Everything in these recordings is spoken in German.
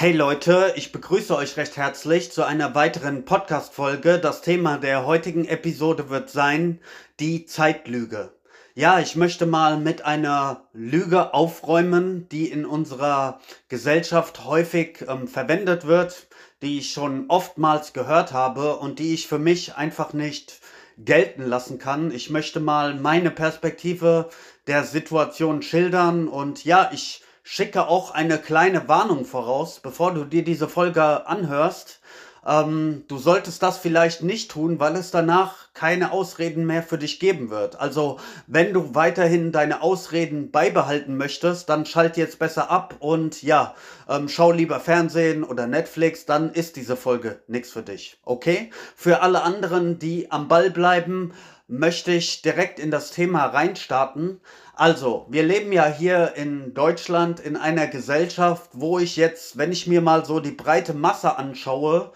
Hey Leute, ich begrüße euch recht herzlich zu einer weiteren Podcast-Folge. Das Thema der heutigen Episode wird sein die Zeitlüge. Ja, ich möchte mal mit einer Lüge aufräumen, die in unserer Gesellschaft häufig ähm, verwendet wird, die ich schon oftmals gehört habe und die ich für mich einfach nicht gelten lassen kann. Ich möchte mal meine Perspektive der Situation schildern und ja, ich schicke auch eine kleine Warnung voraus, bevor du dir diese Folge anhörst. Ähm, du solltest das vielleicht nicht tun, weil es danach keine Ausreden mehr für dich geben wird. Also, wenn du weiterhin deine Ausreden beibehalten möchtest, dann schalt jetzt besser ab und ja, ähm, schau lieber Fernsehen oder Netflix, dann ist diese Folge nichts für dich. Okay? Für alle anderen, die am Ball bleiben, möchte ich direkt in das Thema reinstarten. Also, wir leben ja hier in Deutschland in einer Gesellschaft, wo ich jetzt, wenn ich mir mal so die breite Masse anschaue,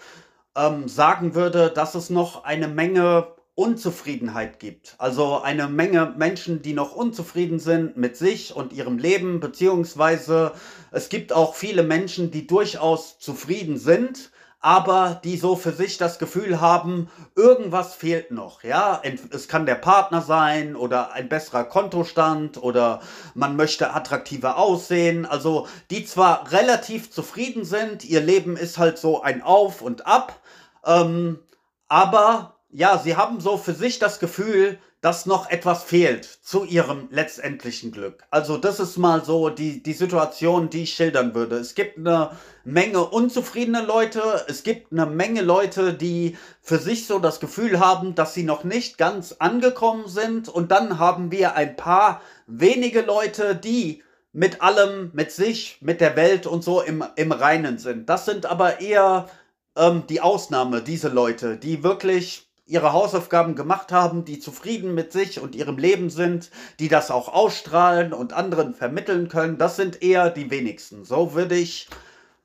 ähm, sagen würde, dass es noch eine Menge Unzufriedenheit gibt. Also eine Menge Menschen, die noch unzufrieden sind mit sich und ihrem Leben, beziehungsweise es gibt auch viele Menschen, die durchaus zufrieden sind aber die so für sich das Gefühl haben, irgendwas fehlt noch. Ja, es kann der Partner sein oder ein besserer Kontostand oder man möchte attraktiver aussehen. Also die zwar relativ zufrieden sind, ihr Leben ist halt so ein Auf und Ab, ähm, aber ja, sie haben so für sich das Gefühl, dass noch etwas fehlt zu ihrem letztendlichen Glück. Also das ist mal so die, die Situation, die ich schildern würde. Es gibt eine Menge unzufriedene Leute, es gibt eine Menge Leute, die für sich so das Gefühl haben, dass sie noch nicht ganz angekommen sind. Und dann haben wir ein paar wenige Leute, die mit allem, mit sich, mit der Welt und so im, im Reinen sind. Das sind aber eher ähm, die Ausnahme, diese Leute, die wirklich ihre Hausaufgaben gemacht haben, die zufrieden mit sich und ihrem Leben sind, die das auch ausstrahlen und anderen vermitteln können, das sind eher die wenigsten. So würde ich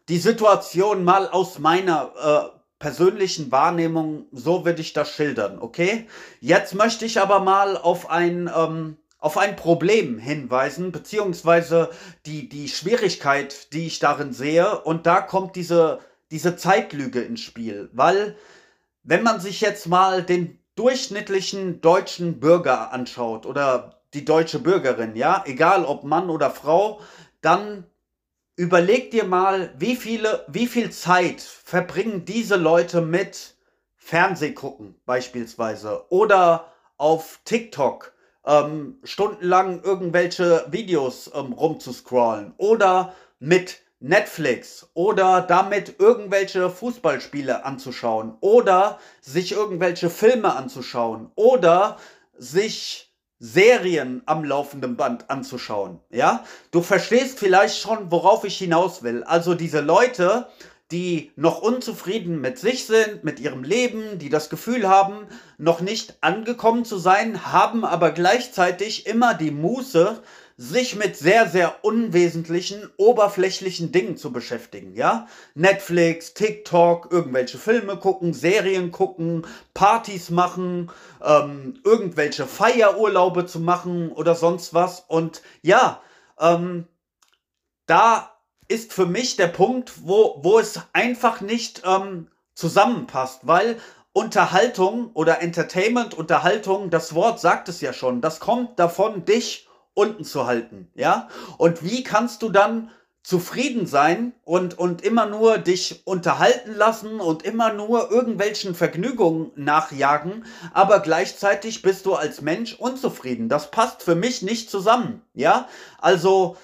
die Situation mal aus meiner äh, persönlichen Wahrnehmung, so würde ich das schildern, okay? Jetzt möchte ich aber mal auf ein, ähm, auf ein Problem hinweisen, beziehungsweise die, die Schwierigkeit, die ich darin sehe. Und da kommt diese, diese Zeitlüge ins Spiel, weil wenn man sich jetzt mal den durchschnittlichen deutschen Bürger anschaut oder die deutsche Bürgerin, ja, egal ob Mann oder Frau, dann überleg dir mal, wie viele, wie viel Zeit verbringen diese Leute mit Fernseh gucken beispielsweise oder auf TikTok ähm, stundenlang irgendwelche Videos ähm, rumzuscrollen oder mit Netflix oder damit irgendwelche Fußballspiele anzuschauen oder sich irgendwelche Filme anzuschauen oder sich Serien am laufenden Band anzuschauen. Ja, du verstehst vielleicht schon, worauf ich hinaus will. Also diese Leute, die noch unzufrieden mit sich sind, mit ihrem Leben, die das Gefühl haben, noch nicht angekommen zu sein, haben aber gleichzeitig immer die Muße, sich mit sehr, sehr unwesentlichen, oberflächlichen Dingen zu beschäftigen, ja? Netflix, TikTok, irgendwelche Filme gucken, Serien gucken, Partys machen, ähm, irgendwelche Feierurlaube zu machen oder sonst was. Und ja, ähm, da ist für mich der Punkt, wo, wo es einfach nicht ähm, zusammenpasst, weil Unterhaltung oder Entertainment, Unterhaltung, das Wort sagt es ja schon, das kommt davon, dich unten zu halten, ja? Und wie kannst du dann zufrieden sein und, und immer nur dich unterhalten lassen und immer nur irgendwelchen Vergnügungen nachjagen, aber gleichzeitig bist du als Mensch unzufrieden. Das passt für mich nicht zusammen, ja? Also,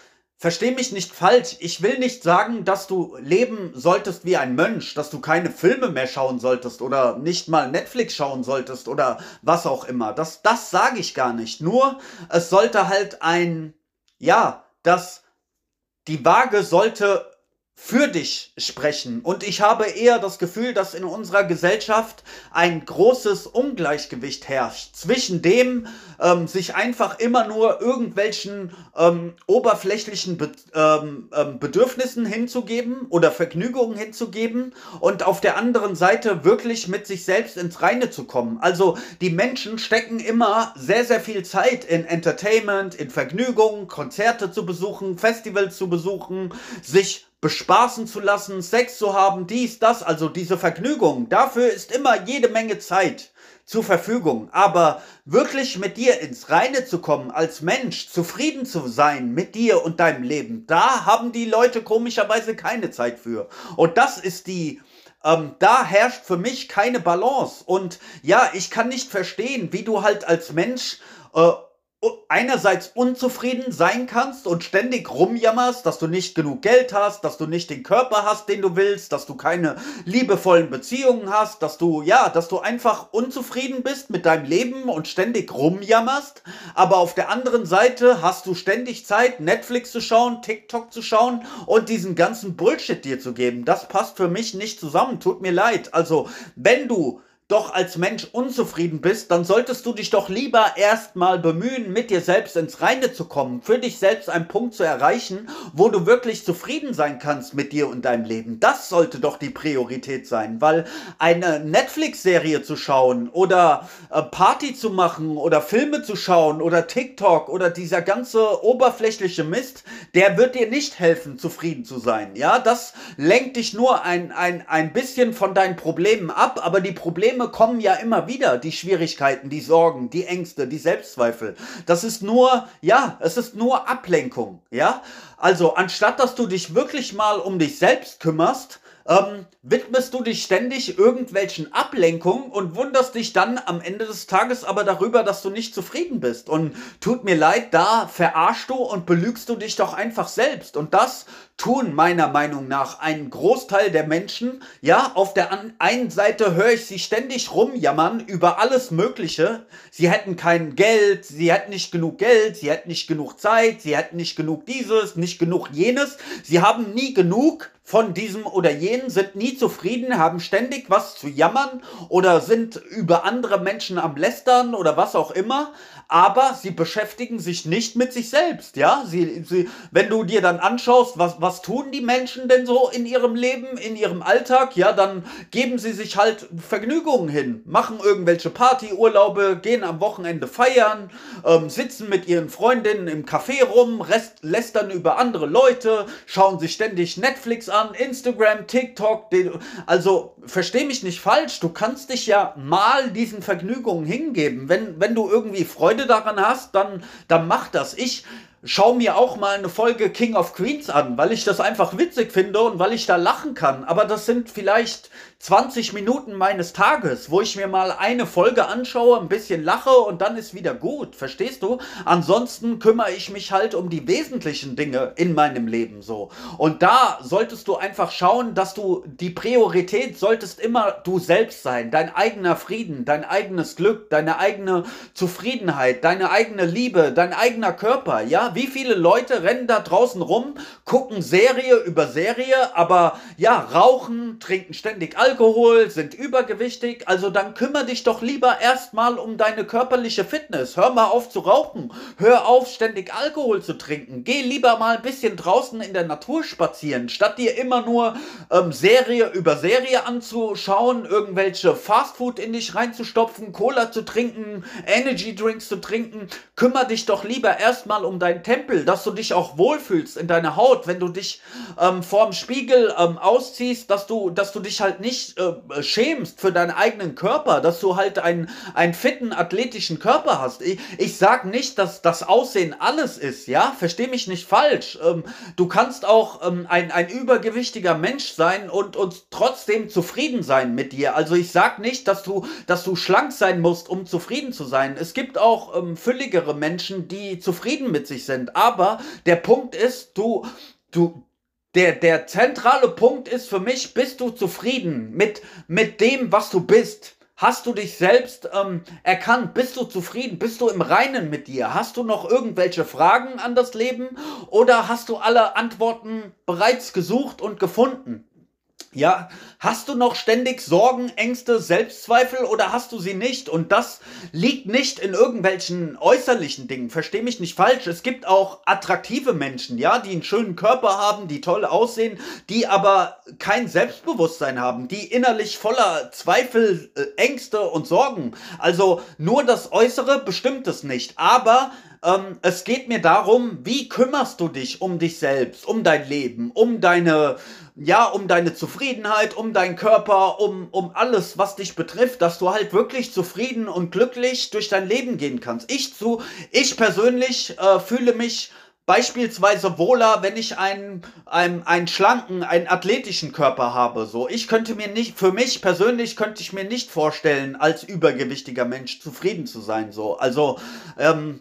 Versteh mich nicht falsch. Ich will nicht sagen, dass du leben solltest wie ein Mönch, dass du keine Filme mehr schauen solltest oder nicht mal Netflix schauen solltest oder was auch immer. Das, das sage ich gar nicht. Nur, es sollte halt ein, ja, das, die Waage sollte für dich sprechen. Und ich habe eher das Gefühl, dass in unserer Gesellschaft ein großes Ungleichgewicht herrscht zwischen dem, ähm, sich einfach immer nur irgendwelchen ähm, oberflächlichen Be ähm, ähm Bedürfnissen hinzugeben oder Vergnügungen hinzugeben und auf der anderen Seite wirklich mit sich selbst ins Reine zu kommen. Also die Menschen stecken immer sehr, sehr viel Zeit in Entertainment, in Vergnügungen, Konzerte zu besuchen, Festivals zu besuchen, sich bespaßen zu lassen, Sex zu haben, dies, das, also diese Vergnügung. Dafür ist immer jede Menge Zeit zur Verfügung. Aber wirklich mit dir ins Reine zu kommen, als Mensch zufrieden zu sein mit dir und deinem Leben, da haben die Leute komischerweise keine Zeit für. Und das ist die, ähm, da herrscht für mich keine Balance. Und ja, ich kann nicht verstehen, wie du halt als Mensch äh, einerseits unzufrieden sein kannst und ständig rumjammerst, dass du nicht genug Geld hast, dass du nicht den Körper hast, den du willst, dass du keine liebevollen Beziehungen hast, dass du, ja, dass du einfach unzufrieden bist mit deinem Leben und ständig rumjammerst, aber auf der anderen Seite hast du ständig Zeit, Netflix zu schauen, TikTok zu schauen und diesen ganzen Bullshit dir zu geben. Das passt für mich nicht zusammen, tut mir leid. Also, wenn du doch als Mensch unzufrieden bist, dann solltest du dich doch lieber erstmal bemühen, mit dir selbst ins Reine zu kommen, für dich selbst einen Punkt zu erreichen, wo du wirklich zufrieden sein kannst mit dir und deinem Leben. Das sollte doch die Priorität sein, weil eine Netflix-Serie zu schauen oder äh, Party zu machen oder Filme zu schauen oder TikTok oder dieser ganze oberflächliche Mist, der wird dir nicht helfen, zufrieden zu sein. Ja, das lenkt dich nur ein, ein, ein bisschen von deinen Problemen ab, aber die Probleme Probleme kommen ja immer wieder, die Schwierigkeiten, die Sorgen, die Ängste, die Selbstzweifel. Das ist nur, ja, es ist nur Ablenkung, ja. Also anstatt dass du dich wirklich mal um dich selbst kümmerst, ähm, widmest du dich ständig irgendwelchen Ablenkungen und wunderst dich dann am Ende des Tages aber darüber, dass du nicht zufrieden bist. Und tut mir leid, da verarschst du und belügst du dich doch einfach selbst. Und das tun meiner Meinung nach ein Großteil der Menschen. Ja, auf der einen Seite höre ich sie ständig rumjammern über alles Mögliche. Sie hätten kein Geld, sie hätten nicht genug Geld, sie hätten nicht genug Zeit, sie hätten nicht genug dieses, nicht genug jenes. Sie haben nie genug von diesem oder jenen, sind nie zufrieden, haben ständig was zu jammern oder sind über andere Menschen am Lästern oder was auch immer aber sie beschäftigen sich nicht mit sich selbst, ja. Sie, sie, wenn du dir dann anschaust, was, was tun die Menschen denn so in ihrem Leben, in ihrem Alltag, ja, dann geben sie sich halt Vergnügungen hin, machen irgendwelche Partyurlaube, gehen am Wochenende feiern, ähm, sitzen mit ihren Freundinnen im Café rum, rest, lästern über andere Leute, schauen sich ständig Netflix an, Instagram, TikTok, also versteh mich nicht falsch, du kannst dich ja mal diesen Vergnügungen hingeben, wenn, wenn du irgendwie Freude Freude daran hast, dann, dann mach das. Ich schau mir auch mal eine Folge King of Queens an, weil ich das einfach witzig finde und weil ich da lachen kann. Aber das sind vielleicht 20 Minuten meines Tages, wo ich mir mal eine Folge anschaue, ein bisschen lache und dann ist wieder gut. Verstehst du? Ansonsten kümmere ich mich halt um die wesentlichen Dinge in meinem Leben so. Und da solltest du einfach schauen, dass du die Priorität solltest immer du selbst sein. Dein eigener Frieden, dein eigenes Glück, deine eigene Zufriedenheit, deine eigene Liebe, dein eigener Körper. Ja, wie viele Leute rennen da draußen rum, gucken Serie über Serie, aber ja, rauchen, trinken ständig Alkohol Alkohol, sind übergewichtig, also dann kümmere dich doch lieber erstmal um deine körperliche Fitness. Hör mal auf zu rauchen, hör auf ständig Alkohol zu trinken, geh lieber mal ein bisschen draußen in der Natur spazieren, statt dir immer nur ähm, Serie über Serie anzuschauen, irgendwelche Fastfood in dich reinzustopfen, Cola zu trinken, Energy Drinks zu trinken. Kümmere dich doch lieber erstmal um deinen Tempel, dass du dich auch wohlfühlst in deiner Haut, wenn du dich ähm, vorm Spiegel ähm, ausziehst, dass du, dass du dich halt nicht dich äh, schämst für deinen eigenen Körper, dass du halt einen, einen fitten, athletischen Körper hast. Ich, ich sag nicht, dass das Aussehen alles ist, ja? Versteh mich nicht falsch. Ähm, du kannst auch ähm, ein, ein übergewichtiger Mensch sein und, und trotzdem zufrieden sein mit dir. Also ich sag nicht, dass du, dass du schlank sein musst, um zufrieden zu sein. Es gibt auch ähm, fülligere Menschen, die zufrieden mit sich sind. Aber der Punkt ist, du, du, der, der zentrale Punkt ist für mich, bist du zufrieden mit, mit dem, was du bist? Hast du dich selbst ähm, erkannt? Bist du zufrieden? Bist du im Reinen mit dir? Hast du noch irgendwelche Fragen an das Leben? Oder hast du alle Antworten bereits gesucht und gefunden? Ja, hast du noch ständig Sorgen, Ängste, Selbstzweifel oder hast du sie nicht? Und das liegt nicht in irgendwelchen äußerlichen Dingen. Versteh mich nicht falsch. Es gibt auch attraktive Menschen, ja, die einen schönen Körper haben, die toll aussehen, die aber kein Selbstbewusstsein haben, die innerlich voller Zweifel, äh, Ängste und Sorgen. Also nur das Äußere bestimmt es nicht. Aber ähm, es geht mir darum, wie kümmerst du dich um dich selbst, um dein Leben, um deine, ja, um deine Zufriedenheit, um deinen Körper, um, um alles, was dich betrifft, dass du halt wirklich zufrieden und glücklich durch dein Leben gehen kannst. Ich zu, ich persönlich äh, fühle mich beispielsweise wohler, wenn ich einen, einen, einen schlanken, einen athletischen Körper habe. So, ich könnte mir nicht, für mich persönlich könnte ich mir nicht vorstellen, als übergewichtiger Mensch zufrieden zu sein. So, also ähm,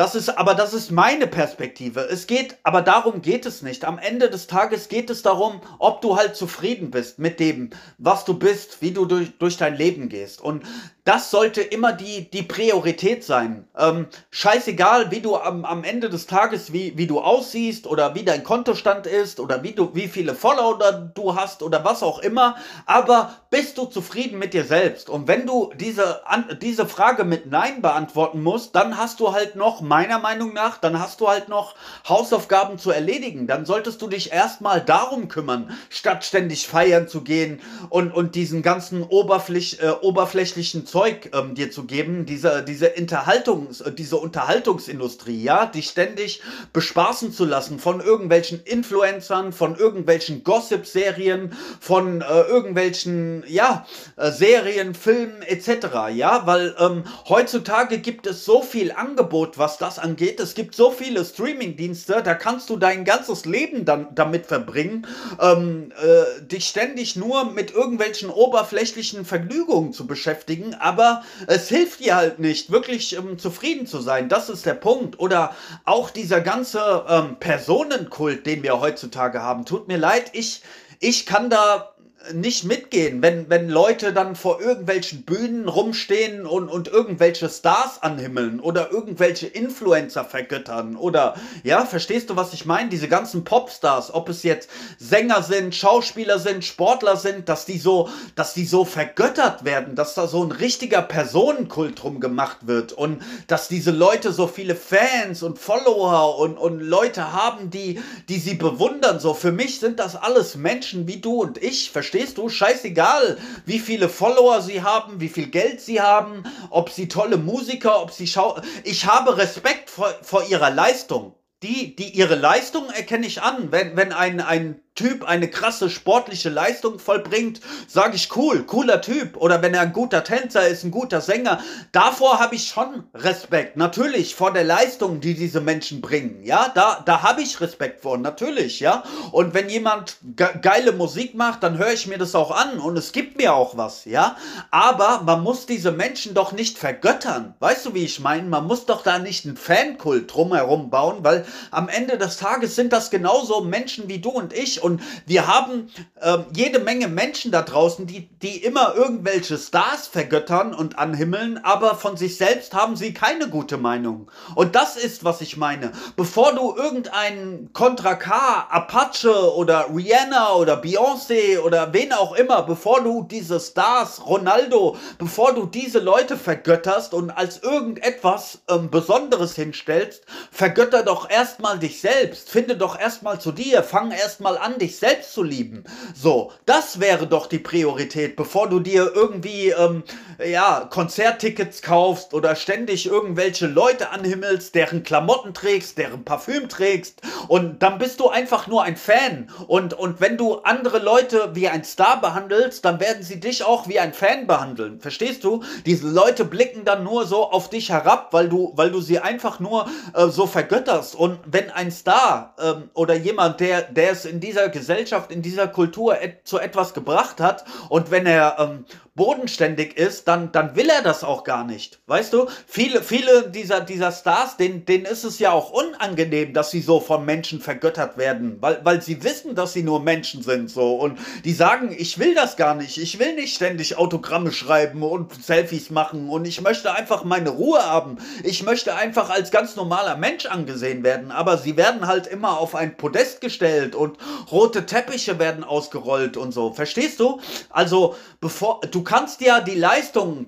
das ist, aber das ist meine Perspektive. Es geht, aber darum geht es nicht. Am Ende des Tages geht es darum, ob du halt zufrieden bist mit dem, was du bist, wie du durch, durch dein Leben gehst. Und das sollte immer die, die Priorität sein. Ähm, scheißegal, wie du am, am Ende des Tages, wie, wie du aussiehst oder wie dein Kontostand ist oder wie du, wie viele Follower du hast oder was auch immer. Aber bist du zufrieden mit dir selbst? Und wenn du diese, an, diese Frage mit Nein beantworten musst, dann hast du halt noch, meiner Meinung nach, dann hast du halt noch Hausaufgaben zu erledigen. Dann solltest du dich erstmal darum kümmern, statt ständig feiern zu gehen und, und diesen ganzen oberfläch, äh, oberflächlichen Zeug ähm, dir zu geben, diese, diese, Unterhaltungs, äh, diese Unterhaltungsindustrie, ja, dich ständig bespaßen zu lassen von irgendwelchen Influencern, von irgendwelchen Gossip-Serien, von äh, irgendwelchen, ja, äh, Serien, Filmen etc., ja, weil ähm, heutzutage gibt es so viel Angebot, was das angeht. Es gibt so viele Streaming-Dienste, da kannst du dein ganzes Leben dann damit verbringen, ähm, äh, dich ständig nur mit irgendwelchen oberflächlichen Vergnügungen zu beschäftigen, aber es hilft dir halt nicht, wirklich ähm, zufrieden zu sein. Das ist der Punkt. Oder auch dieser ganze ähm, Personenkult, den wir heutzutage haben. Tut mir leid, ich, ich kann da nicht mitgehen, wenn, wenn Leute dann vor irgendwelchen Bühnen rumstehen und, und irgendwelche Stars anhimmeln oder irgendwelche Influencer vergöttern oder, ja, verstehst du, was ich meine? Diese ganzen Popstars, ob es jetzt Sänger sind, Schauspieler sind, Sportler sind, dass die so, dass die so vergöttert werden, dass da so ein richtiger Personenkult drum gemacht wird und dass diese Leute so viele Fans und Follower und, und Leute haben, die, die sie bewundern. So, für mich sind das alles Menschen wie du und ich, verstehst Verstehst du? Scheißegal, wie viele Follower sie haben, wie viel Geld sie haben, ob sie tolle Musiker, ob sie schau. Ich habe Respekt vor, vor ihrer Leistung. Die, die ihre Leistung erkenne ich an. Wenn, wenn ein, ein Typ eine krasse sportliche Leistung vollbringt, sage ich cool, cooler Typ. Oder wenn er ein guter Tänzer ist, ein guter Sänger, davor habe ich schon Respekt. Natürlich vor der Leistung, die diese Menschen bringen. Ja, da, da habe ich Respekt vor, natürlich, ja. Und wenn jemand ge geile Musik macht, dann höre ich mir das auch an und es gibt mir auch was, ja. Aber man muss diese Menschen doch nicht vergöttern. Weißt du, wie ich meine? Man muss doch da nicht einen Fankult drumherum bauen, weil am Ende des Tages sind das genauso Menschen wie du und ich. Und und wir haben äh, jede Menge Menschen da draußen, die, die immer irgendwelche Stars vergöttern und anhimmeln, aber von sich selbst haben sie keine gute Meinung. Und das ist, was ich meine. Bevor du irgendeinen Contra K, Apache oder Rihanna oder Beyoncé oder wen auch immer, bevor du diese Stars, Ronaldo, bevor du diese Leute vergötterst und als irgendetwas ähm, Besonderes hinstellst, vergötter doch erstmal dich selbst. Finde doch erstmal zu dir. Fang erstmal an, dich selbst zu lieben. So, das wäre doch die Priorität, bevor du dir irgendwie, ähm, ja, Konzerttickets kaufst oder ständig irgendwelche Leute anhimmelst, deren Klamotten trägst, deren Parfüm trägst und dann bist du einfach nur ein Fan und, und wenn du andere Leute wie ein Star behandelst, dann werden sie dich auch wie ein Fan behandeln. Verstehst du? Diese Leute blicken dann nur so auf dich herab, weil du, weil du sie einfach nur äh, so vergötterst und wenn ein Star ähm, oder jemand, der, der es in dieser Gesellschaft, in dieser Kultur et zu etwas gebracht hat und wenn er ähm, bodenständig ist, dann, dann will er das auch gar nicht. Weißt du? Viele, viele dieser, dieser Stars, denen, denen ist es ja auch unangenehm, dass sie so von Menschen vergöttert werden, weil, weil sie wissen, dass sie nur Menschen sind, so. Und die sagen, ich will das gar nicht. Ich will nicht ständig Autogramme schreiben und Selfies machen und ich möchte einfach meine Ruhe haben. Ich möchte einfach als ganz normaler Mensch angesehen werden. Aber sie werden halt immer auf ein Podest gestellt und rote Teppiche werden ausgerollt und so. Verstehst du? Also, bevor, du kannst ja die Leistung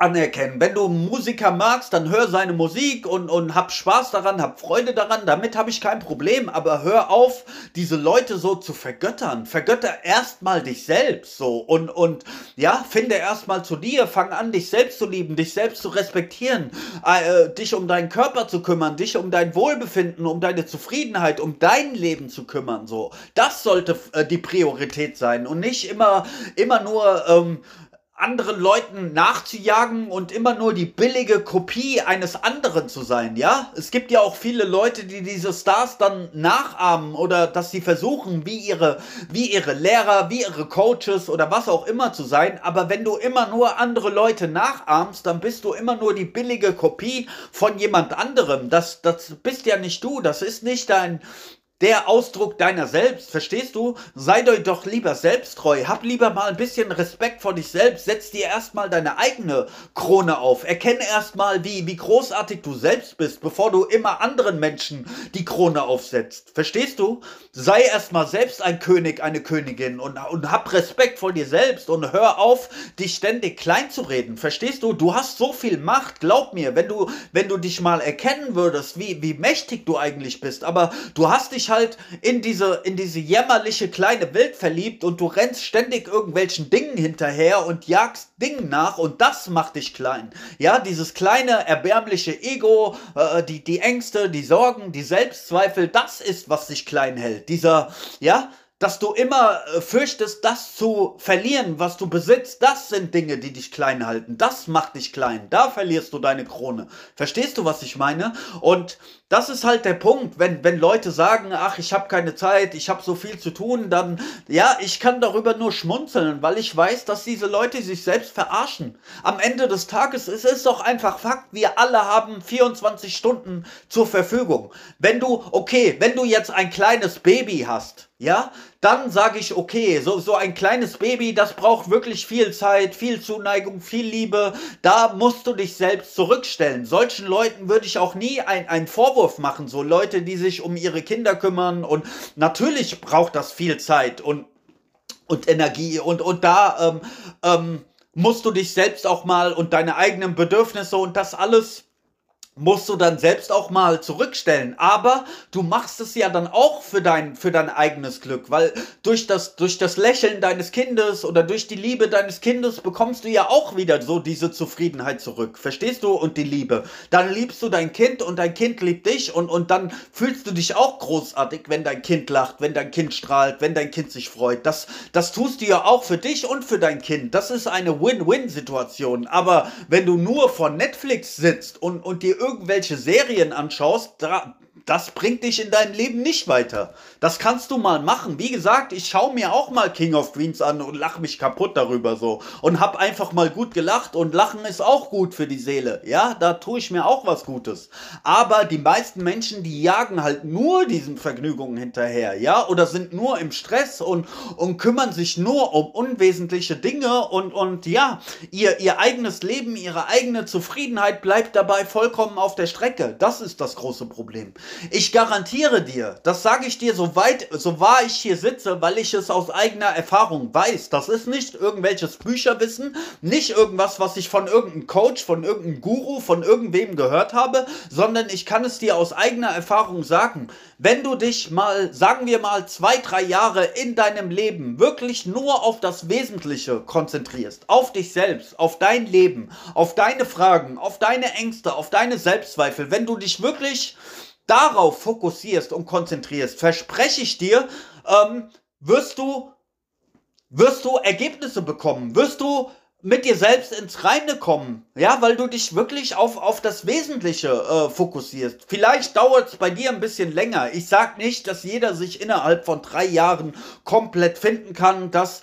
anerkennen. Wenn du Musiker magst, dann hör seine Musik und, und hab Spaß daran, hab Freude daran, damit habe ich kein Problem. Aber hör auf, diese Leute so zu vergöttern. Vergötter erstmal dich selbst so und, und ja, finde erstmal zu dir, fang an, dich selbst zu lieben, dich selbst zu respektieren, äh, dich um deinen Körper zu kümmern, dich um dein Wohlbefinden, um deine Zufriedenheit, um dein Leben zu kümmern. So, das sollte äh, die Priorität sein und nicht immer, immer nur ähm, anderen Leuten nachzujagen und immer nur die billige Kopie eines anderen zu sein, ja? Es gibt ja auch viele Leute, die diese Stars dann nachahmen oder dass sie versuchen, wie ihre, wie ihre Lehrer, wie ihre Coaches oder was auch immer zu sein. Aber wenn du immer nur andere Leute nachahmst, dann bist du immer nur die billige Kopie von jemand anderem. Das, das bist ja nicht du, das ist nicht dein, der Ausdruck deiner selbst, verstehst du? Sei doch lieber selbsttreu, hab lieber mal ein bisschen Respekt vor dich selbst, setz dir erstmal deine eigene Krone auf, erkenne erstmal, wie, wie großartig du selbst bist, bevor du immer anderen Menschen die Krone aufsetzt. Verstehst du? Sei erstmal selbst ein König, eine Königin und, und hab Respekt vor dir selbst und hör auf, dich ständig klein zu reden. Verstehst du? Du hast so viel Macht, glaub mir, wenn du, wenn du dich mal erkennen würdest, wie, wie mächtig du eigentlich bist, aber du hast dich halt in diese, in diese jämmerliche kleine Welt verliebt und du rennst ständig irgendwelchen Dingen hinterher und jagst Dingen nach und das macht dich klein. Ja, dieses kleine, erbärmliche Ego, äh, die, die Ängste, die Sorgen, die Selbstzweifel, das ist, was dich klein hält. Dieser, ja, dass du immer äh, fürchtest, das zu verlieren, was du besitzt, das sind Dinge, die dich klein halten. Das macht dich klein. Da verlierst du deine Krone. Verstehst du, was ich meine? Und das ist halt der Punkt, wenn, wenn Leute sagen, ach, ich habe keine Zeit, ich habe so viel zu tun, dann, ja, ich kann darüber nur schmunzeln, weil ich weiß, dass diese Leute sich selbst verarschen. Am Ende des Tages es ist doch einfach Fakt, wir alle haben 24 Stunden zur Verfügung. Wenn du, okay, wenn du jetzt ein kleines Baby hast, ja, dann sage ich, okay, so, so ein kleines Baby, das braucht wirklich viel Zeit, viel Zuneigung, viel Liebe. Da musst du dich selbst zurückstellen. Solchen Leuten würde ich auch nie ein, einen Vorwurf machen. So Leute, die sich um ihre Kinder kümmern. Und natürlich braucht das viel Zeit und, und Energie. Und, und da ähm, ähm, musst du dich selbst auch mal und deine eigenen Bedürfnisse und das alles musst du dann selbst auch mal zurückstellen. Aber du machst es ja dann auch für dein, für dein eigenes Glück, weil durch das, durch das Lächeln deines Kindes oder durch die Liebe deines Kindes bekommst du ja auch wieder so diese Zufriedenheit zurück. Verstehst du? Und die Liebe. Dann liebst du dein Kind und dein Kind liebt dich und, und dann fühlst du dich auch großartig, wenn dein Kind lacht, wenn dein Kind strahlt, wenn dein Kind sich freut. Das, das tust du ja auch für dich und für dein Kind. Das ist eine Win-Win-Situation. Aber wenn du nur vor Netflix sitzt und, und dir irgendwelche Serien anschaust, das bringt dich in deinem Leben nicht weiter. Das kannst du mal machen. Wie gesagt, ich schaue mir auch mal King of Queens an und lache mich kaputt darüber so. Und hab einfach mal gut gelacht und Lachen ist auch gut für die Seele. Ja, da tue ich mir auch was Gutes. Aber die meisten Menschen, die jagen halt nur diesen Vergnügungen hinterher. Ja, oder sind nur im Stress und, und kümmern sich nur um unwesentliche Dinge und, und ja, ihr, ihr eigenes Leben, ihre eigene Zufriedenheit bleibt dabei vollkommen auf der Strecke. Das ist das große Problem. Ich garantiere dir, das sage ich dir so so wahr ich hier sitze, weil ich es aus eigener Erfahrung weiß. Das ist nicht irgendwelches Bücherwissen, nicht irgendwas, was ich von irgendeinem Coach, von irgendeinem Guru, von irgendwem gehört habe, sondern ich kann es dir aus eigener Erfahrung sagen. Wenn du dich mal, sagen wir mal, zwei, drei Jahre in deinem Leben wirklich nur auf das Wesentliche konzentrierst, auf dich selbst, auf dein Leben, auf deine Fragen, auf deine Ängste, auf deine Selbstzweifel, wenn du dich wirklich darauf fokussierst und konzentrierst, verspreche ich dir, ähm, wirst du, wirst du Ergebnisse bekommen, wirst du mit dir selbst ins Reine kommen, ja, weil du dich wirklich auf, auf das Wesentliche äh, fokussierst. Vielleicht dauert es bei dir ein bisschen länger. Ich sag nicht, dass jeder sich innerhalb von drei Jahren komplett finden kann, dass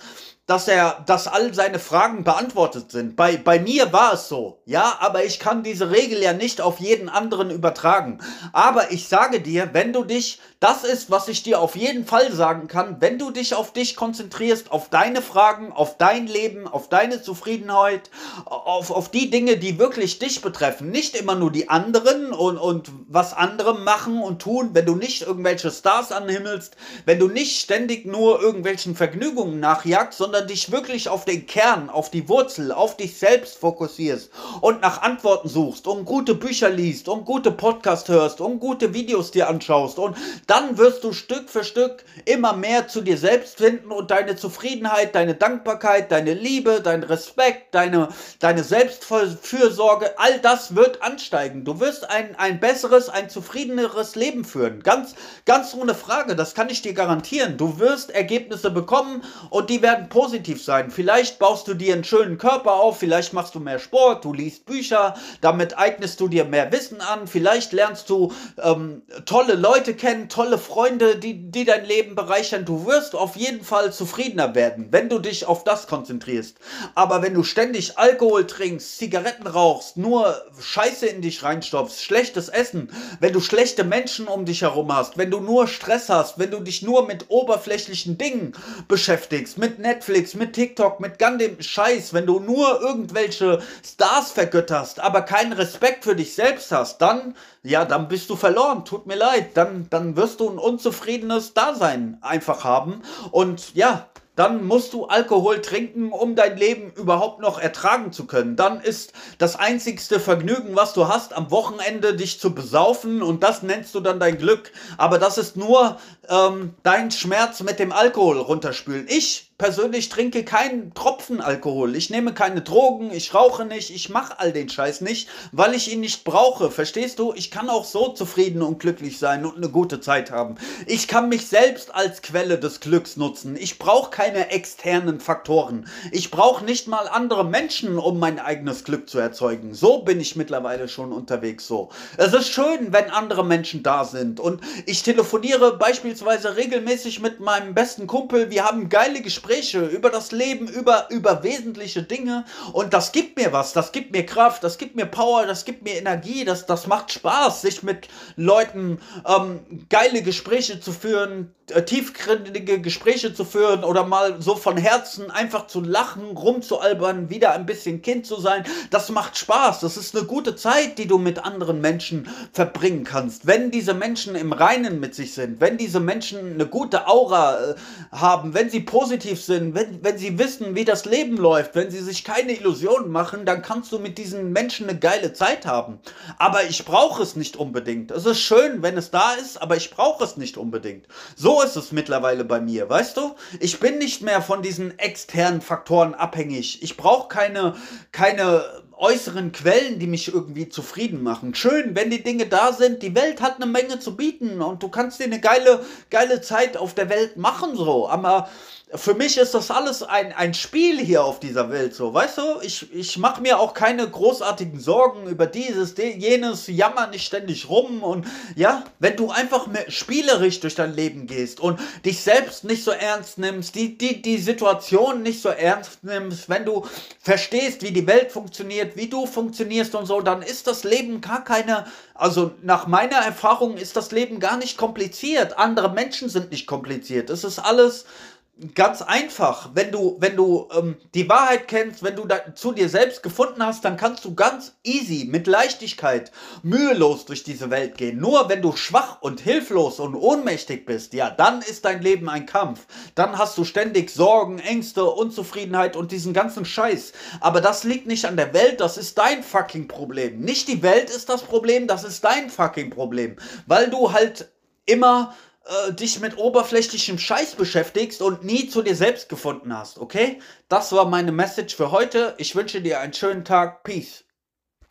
dass er, dass all seine Fragen beantwortet sind. Bei, bei mir war es so, ja, aber ich kann diese Regel ja nicht auf jeden anderen übertragen. Aber ich sage dir, wenn du dich, das ist, was ich dir auf jeden Fall sagen kann, wenn du dich auf dich konzentrierst, auf deine Fragen, auf dein Leben, auf deine Zufriedenheit, auf, auf die Dinge, die wirklich dich betreffen, nicht immer nur die anderen und, und was andere machen und tun, wenn du nicht irgendwelche Stars anhimmelst, wenn du nicht ständig nur irgendwelchen Vergnügungen nachjagst, sondern dich wirklich auf den Kern, auf die Wurzel, auf dich selbst fokussierst und nach Antworten suchst, um gute Bücher liest, um gute Podcasts hörst, um gute Videos dir anschaust und dann wirst du Stück für Stück immer mehr zu dir selbst finden und deine Zufriedenheit, deine Dankbarkeit, deine Liebe, dein Respekt, deine, deine Selbstfürsorge, all das wird ansteigen. Du wirst ein, ein besseres, ein zufriedeneres Leben führen. Ganz, ganz ohne Frage, das kann ich dir garantieren. Du wirst Ergebnisse bekommen und die werden positiv sein. Vielleicht baust du dir einen schönen Körper auf, vielleicht machst du mehr Sport, du liest Bücher, damit eignest du dir mehr Wissen an, vielleicht lernst du ähm, tolle Leute kennen, tolle Freunde, die, die dein Leben bereichern. Du wirst auf jeden Fall zufriedener werden, wenn du dich auf das konzentrierst. Aber wenn du ständig Alkohol trinkst, Zigaretten rauchst, nur Scheiße in dich reinstopfst, schlechtes Essen, wenn du schlechte Menschen um dich herum hast, wenn du nur Stress hast, wenn du dich nur mit oberflächlichen Dingen beschäftigst, mit Netflix, mit TikTok, mit ganz Scheiß, wenn du nur irgendwelche Stars vergötterst, aber keinen Respekt für dich selbst hast, dann, ja, dann bist du verloren. Tut mir leid. Dann, dann wirst du ein unzufriedenes Dasein einfach haben. Und ja, dann musst du Alkohol trinken, um dein Leben überhaupt noch ertragen zu können. Dann ist das einzigste Vergnügen, was du hast, am Wochenende dich zu besaufen und das nennst du dann dein Glück. Aber das ist nur ähm, dein Schmerz mit dem Alkohol runterspülen. Ich persönlich trinke keinen Tropfen Alkohol. Ich nehme keine Drogen, ich rauche nicht, ich mache all den Scheiß nicht, weil ich ihn nicht brauche. Verstehst du? Ich kann auch so zufrieden und glücklich sein und eine gute Zeit haben. Ich kann mich selbst als Quelle des Glücks nutzen. Ich brauche keine externen Faktoren. Ich brauche nicht mal andere Menschen, um mein eigenes Glück zu erzeugen. So bin ich mittlerweile schon unterwegs so. Es ist schön, wenn andere Menschen da sind und ich telefoniere beispielsweise regelmäßig mit meinem besten Kumpel. Wir haben geile Gespräche Gespräche über das Leben, über, über wesentliche Dinge. Und das gibt mir was, das gibt mir Kraft, das gibt mir Power, das gibt mir Energie, das, das macht Spaß, sich mit Leuten ähm, geile Gespräche zu führen, tiefgründige Gespräche zu führen oder mal so von Herzen einfach zu lachen, rumzualbern, wieder ein bisschen Kind zu sein. Das macht Spaß. Das ist eine gute Zeit, die du mit anderen Menschen verbringen kannst. Wenn diese Menschen im Reinen mit sich sind, wenn diese Menschen eine gute Aura äh, haben, wenn sie positiv sind, wenn, wenn sie wissen, wie das Leben läuft, wenn sie sich keine Illusionen machen, dann kannst du mit diesen Menschen eine geile Zeit haben. Aber ich brauche es nicht unbedingt. Es ist schön, wenn es da ist, aber ich brauche es nicht unbedingt. So ist es mittlerweile bei mir, weißt du? Ich bin nicht mehr von diesen externen Faktoren abhängig. Ich brauche keine, keine äußeren Quellen, die mich irgendwie zufrieden machen. Schön, wenn die Dinge da sind. Die Welt hat eine Menge zu bieten und du kannst dir eine geile, geile Zeit auf der Welt machen, so. Aber für mich ist das alles ein, ein Spiel hier auf dieser Welt, so, weißt du? Ich, ich mache mir auch keine großartigen Sorgen über dieses, jenes, jammer nicht ständig rum und ja, wenn du einfach spielerisch durch dein Leben gehst und dich selbst nicht so ernst nimmst, die, die, die Situation nicht so ernst nimmst, wenn du verstehst, wie die Welt funktioniert, wie du funktionierst und so, dann ist das Leben gar keine, also nach meiner Erfahrung ist das Leben gar nicht kompliziert. Andere Menschen sind nicht kompliziert. Es ist alles Ganz einfach, wenn du, wenn du ähm, die Wahrheit kennst, wenn du da zu dir selbst gefunden hast, dann kannst du ganz easy, mit Leichtigkeit, mühelos durch diese Welt gehen. Nur wenn du schwach und hilflos und ohnmächtig bist, ja, dann ist dein Leben ein Kampf. Dann hast du ständig Sorgen, Ängste, Unzufriedenheit und diesen ganzen Scheiß. Aber das liegt nicht an der Welt, das ist dein fucking Problem. Nicht die Welt ist das Problem, das ist dein fucking Problem. Weil du halt immer äh, dich mit oberflächlichem Scheiß beschäftigst und nie zu dir selbst gefunden hast, okay? Das war meine Message für heute. Ich wünsche dir einen schönen Tag. Peace.